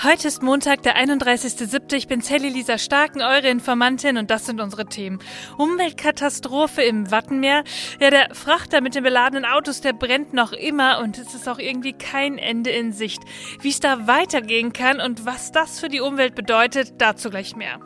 Heute ist Montag, der 31.07. Ich bin Sally Lisa Starken, eure Informantin und das sind unsere Themen. Umweltkatastrophe im Wattenmeer. Ja, der Frachter mit den beladenen Autos, der brennt noch immer und es ist auch irgendwie kein Ende in Sicht. Wie es da weitergehen kann und was das für die Umwelt bedeutet, dazu gleich mehr.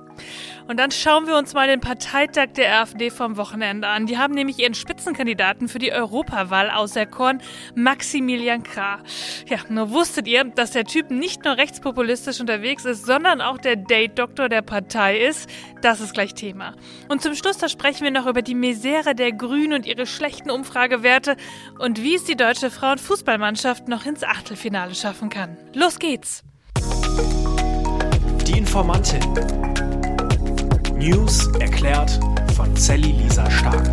Und dann schauen wir uns mal den Parteitag der AfD vom Wochenende an. Die haben nämlich ihren Spitzenkandidaten für die Europawahl auserkoren, Maximilian Krah. Ja, nur wusstet ihr, dass der Typ nicht nur rechtspopulistisch unterwegs ist, sondern auch der Date-Doktor der Partei ist? Das ist gleich Thema. Und zum Schluss, da sprechen wir noch über die Misere der Grünen und ihre schlechten Umfragewerte und wie es die deutsche Frauenfußballmannschaft noch ins Achtelfinale schaffen kann. Los geht's! Die Informantin. News erklärt von Sally Lisa Stark.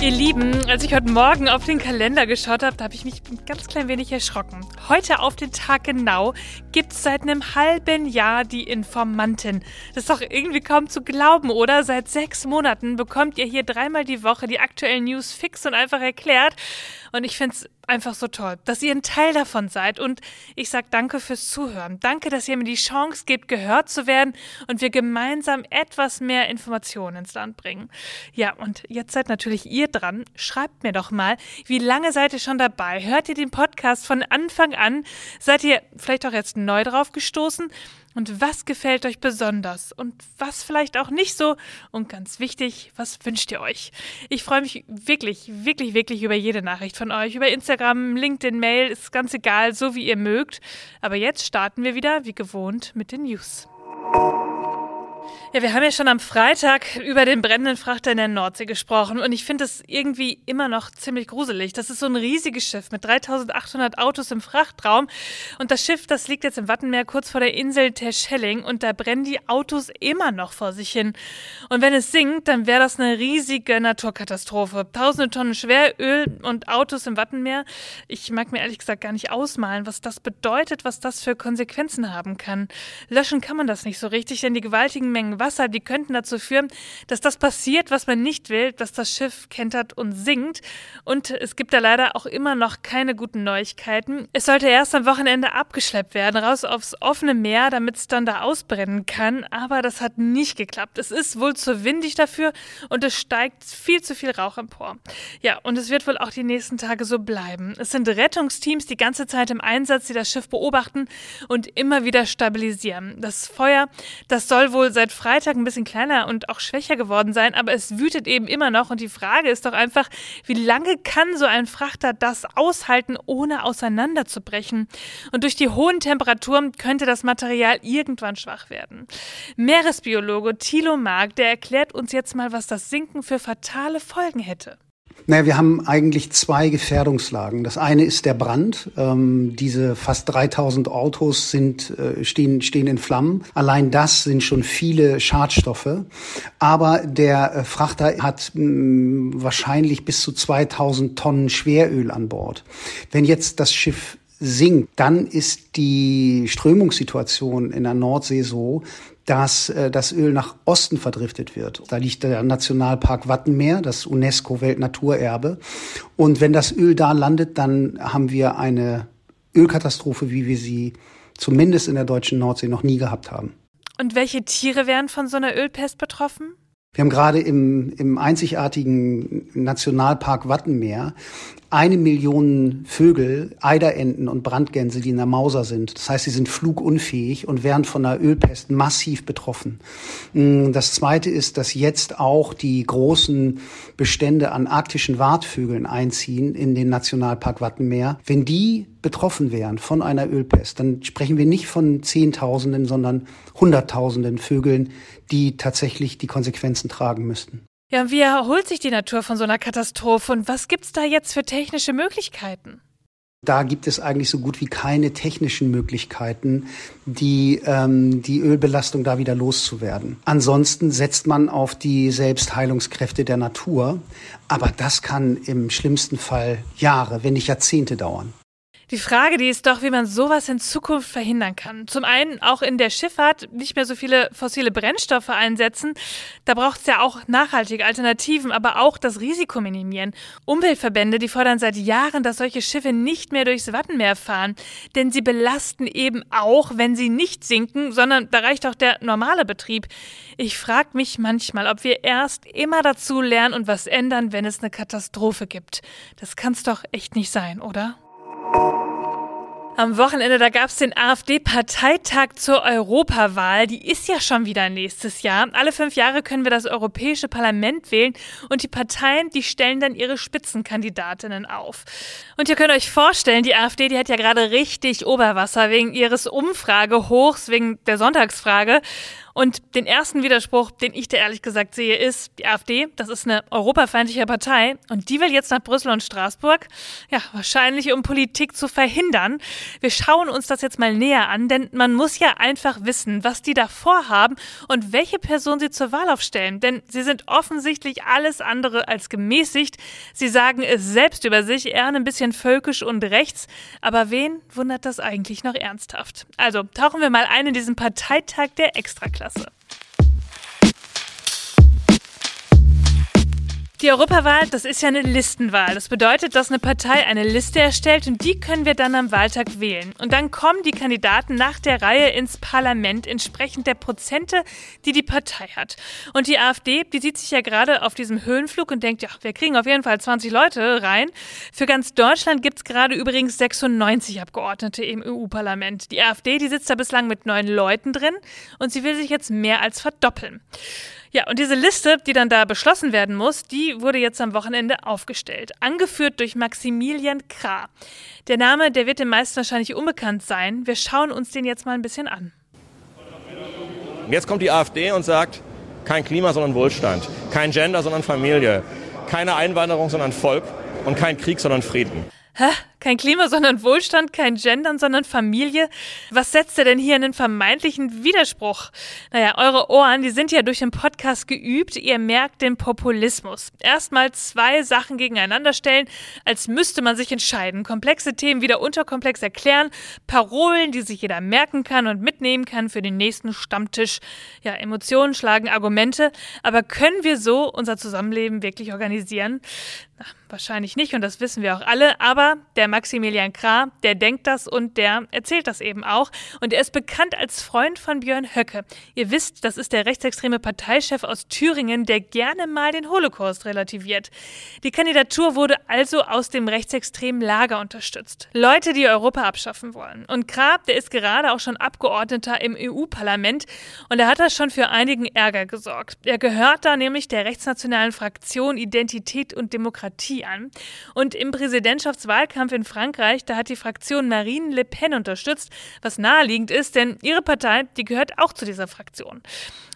Ihr Lieben, als ich heute Morgen auf den Kalender geschaut habe, da habe ich mich ein ganz klein wenig erschrocken. Heute auf den Tag genau gibt es seit einem halben Jahr die Informantin. Das ist doch irgendwie kaum zu glauben, oder? Seit sechs Monaten bekommt ihr hier dreimal die Woche die aktuellen News fix und einfach erklärt. Und ich finde es einfach so toll, dass ihr ein Teil davon seid. Und ich sage danke fürs Zuhören. Danke, dass ihr mir die Chance gebt, gehört zu werden und wir gemeinsam etwas mehr Informationen ins Land bringen. Ja, und jetzt seid natürlich ihr dran. Schreibt mir doch mal, wie lange seid ihr schon dabei? Hört ihr den Podcast von Anfang an? Seid ihr vielleicht auch jetzt neu drauf gestoßen? Und was gefällt euch besonders? Und was vielleicht auch nicht so? Und ganz wichtig, was wünscht ihr euch? Ich freue mich wirklich, wirklich, wirklich über jede Nachricht von euch. Über Instagram, LinkedIn, Mail, ist ganz egal, so wie ihr mögt. Aber jetzt starten wir wieder, wie gewohnt, mit den News. Ja, wir haben ja schon am Freitag über den brennenden Frachter in der Nordsee gesprochen und ich finde es irgendwie immer noch ziemlich gruselig. Das ist so ein riesiges Schiff mit 3800 Autos im Frachtraum und das Schiff, das liegt jetzt im Wattenmeer kurz vor der Insel Terschelling und da brennen die Autos immer noch vor sich hin. Und wenn es sinkt, dann wäre das eine riesige Naturkatastrophe. Tausende Tonnen Schweröl und Autos im Wattenmeer. Ich mag mir ehrlich gesagt gar nicht ausmalen, was das bedeutet, was das für Konsequenzen haben kann. Löschen kann man das nicht so richtig, denn die gewaltigen Mengen Wasser, die könnten dazu führen, dass das passiert, was man nicht will, dass das Schiff kentert und sinkt. Und es gibt da leider auch immer noch keine guten Neuigkeiten. Es sollte erst am Wochenende abgeschleppt werden, raus aufs offene Meer, damit es dann da ausbrennen kann. Aber das hat nicht geklappt. Es ist wohl zu windig dafür und es steigt viel zu viel Rauch empor. Ja, und es wird wohl auch die nächsten Tage so bleiben. Es sind Rettungsteams die ganze Zeit im Einsatz, die das Schiff beobachten und immer wieder stabilisieren. Das Feuer, das soll wohl seit Freitag Freitag ein bisschen kleiner und auch schwächer geworden sein, aber es wütet eben immer noch. Und die Frage ist doch einfach, wie lange kann so ein Frachter das aushalten, ohne auseinanderzubrechen? Und durch die hohen Temperaturen könnte das Material irgendwann schwach werden. Meeresbiologe Thilo Mark, der erklärt uns jetzt mal, was das Sinken für fatale Folgen hätte. Naja, wir haben eigentlich zwei Gefährdungslagen. Das eine ist der Brand. Ähm, diese fast 3000 Autos sind, äh, stehen, stehen in Flammen. Allein das sind schon viele Schadstoffe. Aber der äh, Frachter hat mh, mm, wahrscheinlich bis zu 2000 Tonnen Schweröl an Bord. Wenn jetzt das Schiff sinkt, dann ist die Strömungssituation in der Nordsee so, dass äh, das Öl nach Osten verdriftet wird. Da liegt der Nationalpark Wattenmeer, das UNESCO-Weltnaturerbe. Und wenn das Öl da landet, dann haben wir eine Ölkatastrophe, wie wir sie zumindest in der deutschen Nordsee noch nie gehabt haben. Und welche Tiere wären von so einer Ölpest betroffen? Wir haben gerade im, im einzigartigen Nationalpark Wattenmeer eine Million Vögel, Eiderenten und Brandgänse, die in der Mauser sind. Das heißt, sie sind flugunfähig und werden von der Ölpest massiv betroffen. Mm, das Zweite ist, dass jetzt auch die großen Bestände an arktischen Wartvögeln einziehen in den Nationalpark Wattenmeer. Wenn die betroffen wären von einer Ölpest, dann sprechen wir nicht von Zehntausenden, sondern Hunderttausenden Vögeln, die tatsächlich die Konsequenzen tragen müssten. Ja, und wie erholt sich die Natur von so einer Katastrophe und was gibt's da jetzt für technische Möglichkeiten? Da gibt es eigentlich so gut wie keine technischen Möglichkeiten, die, ähm, die Ölbelastung da wieder loszuwerden. Ansonsten setzt man auf die Selbstheilungskräfte der Natur, aber das kann im schlimmsten Fall Jahre, wenn nicht Jahrzehnte dauern. Die Frage, die ist doch, wie man sowas in Zukunft verhindern kann. Zum einen auch in der Schifffahrt nicht mehr so viele fossile Brennstoffe einsetzen. Da braucht es ja auch nachhaltige Alternativen, aber auch das Risiko minimieren. Umweltverbände, die fordern seit Jahren, dass solche Schiffe nicht mehr durchs Wattenmeer fahren. Denn sie belasten eben auch, wenn sie nicht sinken, sondern da reicht auch der normale Betrieb. Ich frage mich manchmal, ob wir erst immer dazu lernen und was ändern, wenn es eine Katastrophe gibt. Das kann's doch echt nicht sein, oder? Am Wochenende, da gab es den AfD-Parteitag zur Europawahl. Die ist ja schon wieder nächstes Jahr. Alle fünf Jahre können wir das Europäische Parlament wählen und die Parteien, die stellen dann ihre Spitzenkandidatinnen auf. Und ihr könnt euch vorstellen, die AfD, die hat ja gerade richtig Oberwasser wegen ihres Umfragehochs, wegen der Sonntagsfrage. Und den ersten Widerspruch, den ich da ehrlich gesagt sehe, ist, die AfD, das ist eine europafeindliche Partei und die will jetzt nach Brüssel und Straßburg, ja, wahrscheinlich um Politik zu verhindern. Wir schauen uns das jetzt mal näher an, denn man muss ja einfach wissen, was die da vorhaben und welche Person sie zur Wahl aufstellen, denn sie sind offensichtlich alles andere als gemäßigt. Sie sagen es selbst über sich, eher ein bisschen völkisch und rechts, aber wen wundert das eigentlich noch ernsthaft? Also tauchen wir mal ein in diesen Parteitag der Extraklasse. Klasse. Die Europawahl, das ist ja eine Listenwahl. Das bedeutet, dass eine Partei eine Liste erstellt und die können wir dann am Wahltag wählen. Und dann kommen die Kandidaten nach der Reihe ins Parlament entsprechend der Prozente, die die Partei hat. Und die AfD, die sieht sich ja gerade auf diesem Höhenflug und denkt, ja, wir kriegen auf jeden Fall 20 Leute rein. Für ganz Deutschland gibt es gerade übrigens 96 Abgeordnete im EU-Parlament. Die AfD, die sitzt da bislang mit neun Leuten drin und sie will sich jetzt mehr als verdoppeln. Ja, und diese Liste, die dann da beschlossen werden muss, die wurde jetzt am Wochenende aufgestellt. Angeführt durch Maximilian Krah. Der Name, der wird den meisten wahrscheinlich unbekannt sein. Wir schauen uns den jetzt mal ein bisschen an. Jetzt kommt die AfD und sagt, kein Klima, sondern Wohlstand. Kein Gender, sondern Familie. Keine Einwanderung, sondern Volk. Und kein Krieg, sondern Frieden. Hä? Kein Klima, sondern Wohlstand, kein Gendern, sondern Familie. Was setzt er denn hier in den vermeintlichen Widerspruch? Naja, eure Ohren, die sind ja durch den Podcast geübt. Ihr merkt den Populismus. Erstmal zwei Sachen gegeneinander stellen, als müsste man sich entscheiden. Komplexe Themen wieder unterkomplex erklären. Parolen, die sich jeder merken kann und mitnehmen kann für den nächsten Stammtisch. Ja, Emotionen schlagen Argumente. Aber können wir so unser Zusammenleben wirklich organisieren? Na, wahrscheinlich nicht und das wissen wir auch alle. Aber der Maximilian Krah, der denkt das und der erzählt das eben auch. Und er ist bekannt als Freund von Björn Höcke. Ihr wisst, das ist der rechtsextreme Parteichef aus Thüringen, der gerne mal den Holocaust relativiert. Die Kandidatur wurde also aus dem rechtsextremen Lager unterstützt. Leute, die Europa abschaffen wollen. Und Krah, der ist gerade auch schon Abgeordneter im EU-Parlament und er hat da schon für einigen Ärger gesorgt. Er gehört da nämlich der rechtsnationalen Fraktion Identität und Demokratie an. Und im Präsidentschaftswahlkampf in in Frankreich, da hat die Fraktion Marine Le Pen unterstützt, was naheliegend ist, denn ihre Partei, die gehört auch zu dieser Fraktion.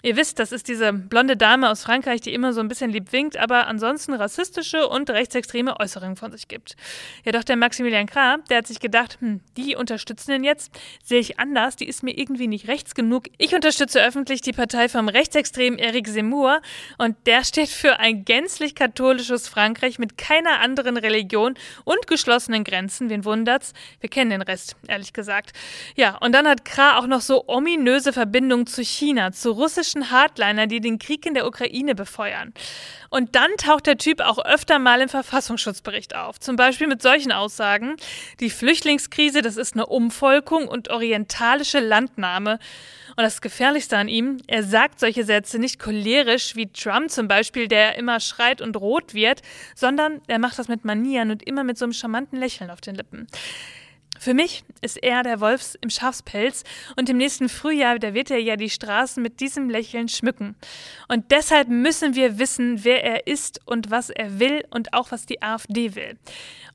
Ihr wisst, das ist diese blonde Dame aus Frankreich, die immer so ein bisschen lieb winkt, aber ansonsten rassistische und rechtsextreme Äußerungen von sich gibt. Ja, doch der Maximilian Krah, der hat sich gedacht, hm, die unterstützen den jetzt, sehe ich anders, die ist mir irgendwie nicht rechts genug. Ich unterstütze öffentlich die Partei vom rechtsextremen Eric Zemmour und der steht für ein gänzlich katholisches Frankreich mit keiner anderen Religion und geschlossenen Grenzen. Wen wundert's? Wir kennen den Rest, ehrlich gesagt. Ja, und dann hat Krah auch noch so ominöse Verbindungen zu China, zu russischen Hardliner, die den Krieg in der Ukraine befeuern. Und dann taucht der Typ auch öfter mal im Verfassungsschutzbericht auf. Zum Beispiel mit solchen Aussagen. Die Flüchtlingskrise, das ist eine Umvolkung und orientalische Landnahme. Und das Gefährlichste an ihm, er sagt solche Sätze nicht cholerisch wie Trump zum Beispiel, der immer schreit und rot wird, sondern er macht das mit Manieren und immer mit so einem charmanten Lächeln auf den Lippen. Für mich ist er der Wolfs im Schafspelz und im nächsten Frühjahr, da wird er ja die Straßen mit diesem Lächeln schmücken. Und deshalb müssen wir wissen, wer er ist und was er will und auch was die AfD will.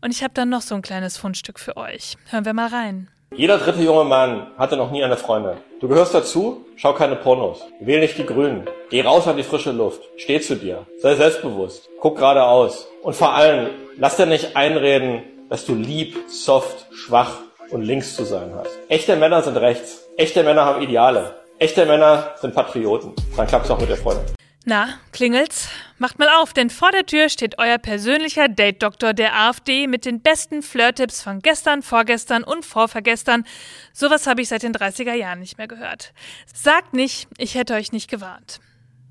Und ich habe dann noch so ein kleines Fundstück für euch. Hören wir mal rein. Jeder dritte junge Mann hatte noch nie eine Freundin. Du gehörst dazu, schau keine Pornos. Wähl nicht die Grünen. Geh raus an die frische Luft. Steh zu dir. Sei selbstbewusst. Guck geradeaus. Und vor allem, lass dir nicht einreden, dass du lieb, soft, schwach und links zu sein hast. Echte Männer sind rechts. Echte Männer haben Ideale. Echte Männer sind Patrioten. Dann klappt es auch mit der Freundin. Na, klingelt's? Macht mal auf, denn vor der Tür steht euer persönlicher Date-Doktor der AfD mit den besten Flirt-Tipps von gestern, vorgestern und vorvergestern. Sowas habe ich seit den 30er Jahren nicht mehr gehört. Sagt nicht, ich hätte euch nicht gewarnt.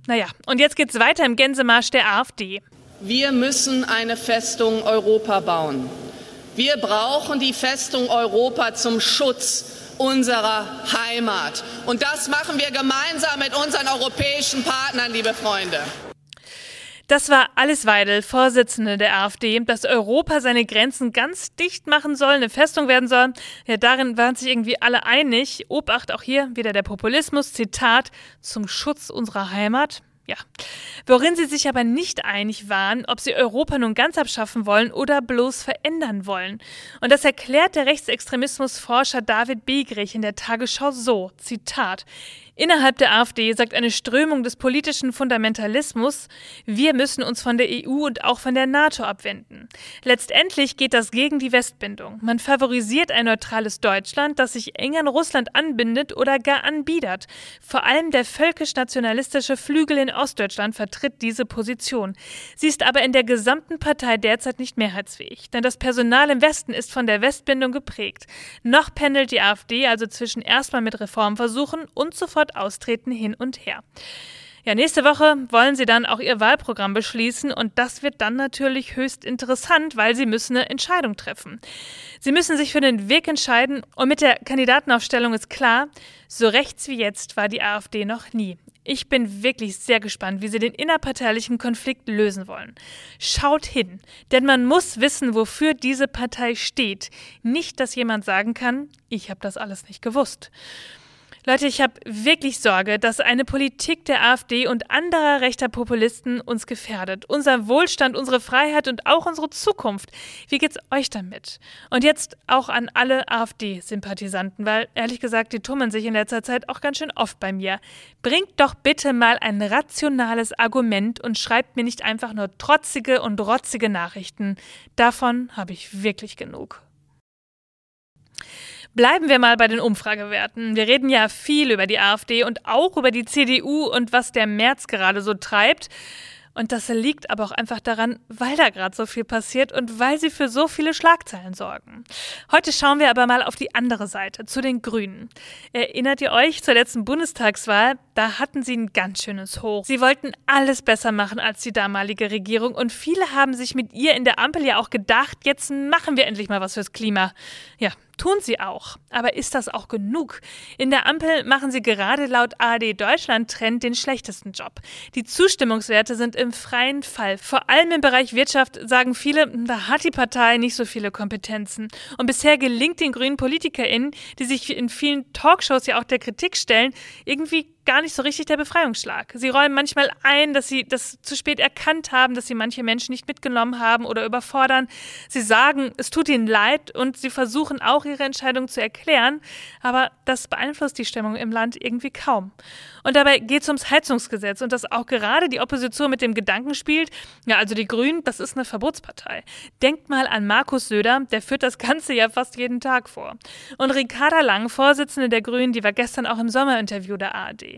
Naja, und jetzt geht's weiter im Gänsemarsch der AfD. Wir müssen eine Festung Europa bauen. Wir brauchen die Festung Europa zum Schutz unserer Heimat. Und das machen wir gemeinsam mit unseren europäischen Partnern, liebe Freunde. Das war Alice Weidel, Vorsitzende der AfD, dass Europa seine Grenzen ganz dicht machen soll, eine Festung werden soll. Ja, darin waren sich irgendwie alle einig. Obacht auch hier wieder der Populismus. Zitat zum Schutz unserer Heimat. Ja. Worin sie sich aber nicht einig waren, ob sie Europa nun ganz abschaffen wollen oder bloß verändern wollen. Und das erklärt der Rechtsextremismusforscher David Begrich in der Tagesschau so, Zitat, Innerhalb der AfD sagt eine Strömung des politischen Fundamentalismus, wir müssen uns von der EU und auch von der NATO abwenden. Letztendlich geht das gegen die Westbindung. Man favorisiert ein neutrales Deutschland, das sich eng an Russland anbindet oder gar anbiedert. Vor allem der völkisch-nationalistische Flügel in Ostdeutschland vertritt diese Position. Sie ist aber in der gesamten Partei derzeit nicht mehrheitsfähig, denn das Personal im Westen ist von der Westbindung geprägt. Noch pendelt die AfD also zwischen erstmal mit Reformversuchen und sofort sofort austreten hin und her. Ja, nächste Woche wollen sie dann auch ihr Wahlprogramm beschließen und das wird dann natürlich höchst interessant, weil sie müssen eine Entscheidung treffen. Sie müssen sich für den Weg entscheiden und mit der Kandidatenaufstellung ist klar, so rechts wie jetzt war die AfD noch nie. Ich bin wirklich sehr gespannt, wie sie den innerparteilichen Konflikt lösen wollen. Schaut hin, denn man muss wissen, wofür diese Partei steht. Nicht, dass jemand sagen kann, ich habe das alles nicht gewusst. Leute, ich habe wirklich Sorge, dass eine Politik der AfD und anderer rechter Populisten uns gefährdet. Unser Wohlstand, unsere Freiheit und auch unsere Zukunft. Wie geht's euch damit? Und jetzt auch an alle AfD-Sympathisanten, weil ehrlich gesagt, die tummeln sich in letzter Zeit auch ganz schön oft bei mir. Bringt doch bitte mal ein rationales Argument und schreibt mir nicht einfach nur trotzige und rotzige Nachrichten. Davon habe ich wirklich genug. Bleiben wir mal bei den Umfragewerten. Wir reden ja viel über die AfD und auch über die CDU und was der März gerade so treibt. Und das liegt aber auch einfach daran, weil da gerade so viel passiert und weil sie für so viele Schlagzeilen sorgen. Heute schauen wir aber mal auf die andere Seite, zu den Grünen. Erinnert ihr euch zur letzten Bundestagswahl? Da hatten sie ein ganz schönes Hoch. Sie wollten alles besser machen als die damalige Regierung und viele haben sich mit ihr in der Ampel ja auch gedacht, jetzt machen wir endlich mal was fürs Klima. Ja, Tun sie auch. Aber ist das auch genug? In der Ampel machen sie gerade laut ARD Deutschland Trend den schlechtesten Job. Die Zustimmungswerte sind im freien Fall. Vor allem im Bereich Wirtschaft sagen viele, da hat die Partei nicht so viele Kompetenzen. Und bisher gelingt den grünen PolitikerInnen, die sich in vielen Talkshows ja auch der Kritik stellen, irgendwie gar nicht so richtig der Befreiungsschlag. Sie räumen manchmal ein, dass sie das zu spät erkannt haben, dass sie manche Menschen nicht mitgenommen haben oder überfordern. Sie sagen, es tut ihnen leid und sie versuchen auch ihre Entscheidung zu erklären, aber das beeinflusst die Stimmung im Land irgendwie kaum. Und dabei geht es ums Heizungsgesetz und dass auch gerade die Opposition mit dem Gedanken spielt, ja, also die Grünen, das ist eine Verbotspartei. Denkt mal an Markus Söder, der führt das Ganze ja fast jeden Tag vor. Und Ricarda Lang, Vorsitzende der Grünen, die war gestern auch im Sommerinterview der ARD.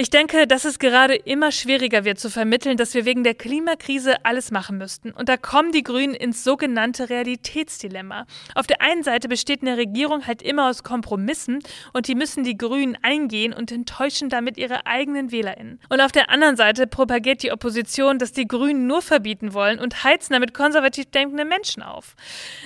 Ich denke, dass es gerade immer schwieriger wird zu vermitteln, dass wir wegen der Klimakrise alles machen müssten. Und da kommen die Grünen ins sogenannte Realitätsdilemma. Auf der einen Seite besteht eine Regierung halt immer aus Kompromissen und die müssen die Grünen eingehen und enttäuschen damit ihre eigenen WählerInnen. Und auf der anderen Seite propagiert die Opposition, dass die Grünen nur verbieten wollen und heizen damit konservativ denkende Menschen auf.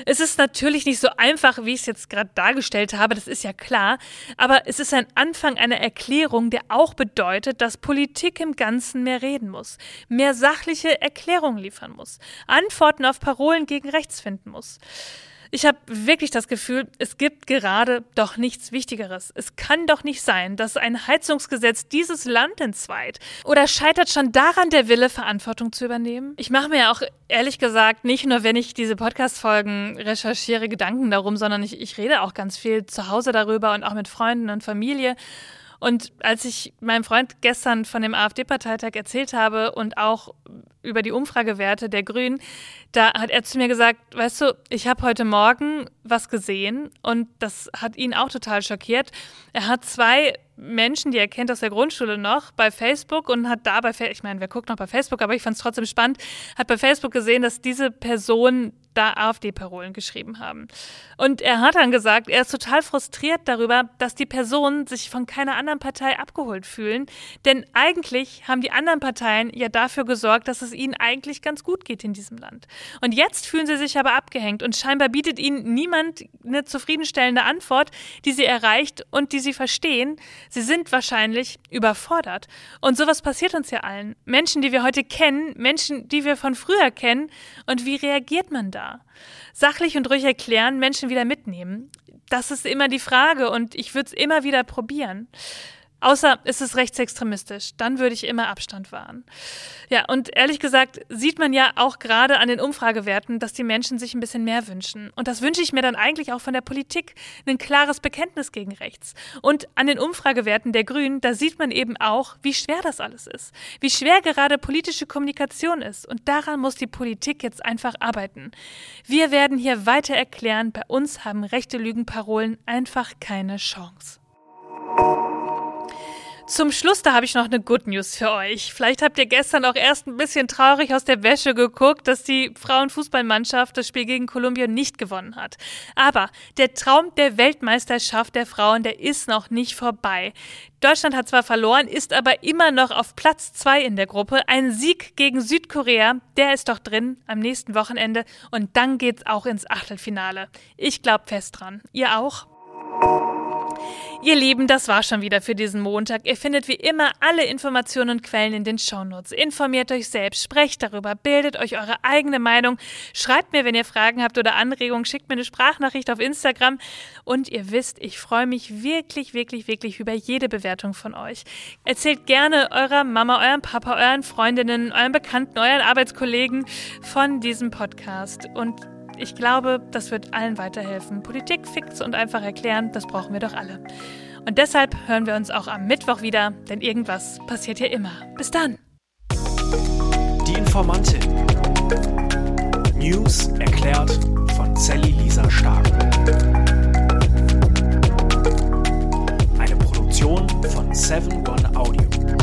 Es ist natürlich nicht so einfach, wie ich es jetzt gerade dargestellt habe, das ist ja klar, aber es ist ein Anfang einer Erklärung, der auch bedeutet, bedeutet, dass Politik im Ganzen mehr reden muss, mehr sachliche Erklärungen liefern muss, Antworten auf Parolen gegen rechts finden muss. Ich habe wirklich das Gefühl, es gibt gerade doch nichts Wichtigeres. Es kann doch nicht sein, dass ein Heizungsgesetz dieses Land entzweit. Oder scheitert schon daran der Wille, Verantwortung zu übernehmen? Ich mache mir auch ehrlich gesagt nicht nur, wenn ich diese Podcast-Folgen recherchiere, Gedanken darum, sondern ich, ich rede auch ganz viel zu Hause darüber und auch mit Freunden und Familie. Und als ich meinem Freund gestern von dem AfD-Parteitag erzählt habe und auch über die Umfragewerte der Grünen, da hat er zu mir gesagt, weißt du, ich habe heute Morgen was gesehen und das hat ihn auch total schockiert. Er hat zwei Menschen, die er kennt aus der Grundschule noch, bei Facebook und hat da bei, ich meine, wer guckt noch bei Facebook, aber ich fand es trotzdem spannend, hat bei Facebook gesehen, dass diese Person da AfD-Parolen geschrieben haben. Und er hat dann gesagt, er ist total frustriert darüber, dass die Personen sich von keiner anderen Partei abgeholt fühlen. Denn eigentlich haben die anderen Parteien ja dafür gesorgt, dass es ihnen eigentlich ganz gut geht in diesem Land. Und jetzt fühlen sie sich aber abgehängt und scheinbar bietet ihnen niemand eine zufriedenstellende Antwort, die sie erreicht und die sie verstehen. Sie sind wahrscheinlich überfordert. Und sowas passiert uns ja allen. Menschen, die wir heute kennen, Menschen, die wir von früher kennen. Und wie reagiert man da? Da. Sachlich und ruhig erklären, Menschen wieder mitnehmen. Das ist immer die Frage und ich würde es immer wieder probieren. Außer es ist rechtsextremistisch. Dann würde ich immer Abstand wahren. Ja, und ehrlich gesagt sieht man ja auch gerade an den Umfragewerten, dass die Menschen sich ein bisschen mehr wünschen. Und das wünsche ich mir dann eigentlich auch von der Politik. Ein klares Bekenntnis gegen rechts. Und an den Umfragewerten der Grünen, da sieht man eben auch, wie schwer das alles ist. Wie schwer gerade politische Kommunikation ist. Und daran muss die Politik jetzt einfach arbeiten. Wir werden hier weiter erklären, bei uns haben rechte Lügenparolen einfach keine Chance. Zum Schluss, da habe ich noch eine Good News für euch. Vielleicht habt ihr gestern auch erst ein bisschen traurig aus der Wäsche geguckt, dass die Frauenfußballmannschaft das Spiel gegen Kolumbien nicht gewonnen hat. Aber der Traum der Weltmeisterschaft der Frauen, der ist noch nicht vorbei. Deutschland hat zwar verloren, ist aber immer noch auf Platz zwei in der Gruppe. Ein Sieg gegen Südkorea, der ist doch drin am nächsten Wochenende. Und dann geht's auch ins Achtelfinale. Ich glaube fest dran. Ihr auch? Ihr Lieben, das war schon wieder für diesen Montag. Ihr findet wie immer alle Informationen und Quellen in den Shownotes. Informiert euch selbst, sprecht darüber, bildet euch eure eigene Meinung, schreibt mir, wenn ihr Fragen habt oder Anregungen, schickt mir eine Sprachnachricht auf Instagram. Und ihr wisst, ich freue mich wirklich, wirklich, wirklich über jede Bewertung von euch. Erzählt gerne eurer Mama, eurem Papa, euren Freundinnen, euren Bekannten, euren Arbeitskollegen von diesem Podcast. Und ich glaube, das wird allen weiterhelfen. Politik fix und einfach erklären, das brauchen wir doch alle. Und deshalb hören wir uns auch am Mittwoch wieder, denn irgendwas passiert hier immer. Bis dann. Die Informantin. News erklärt von Sally Lisa Stark. Eine Produktion von 7 One Audio.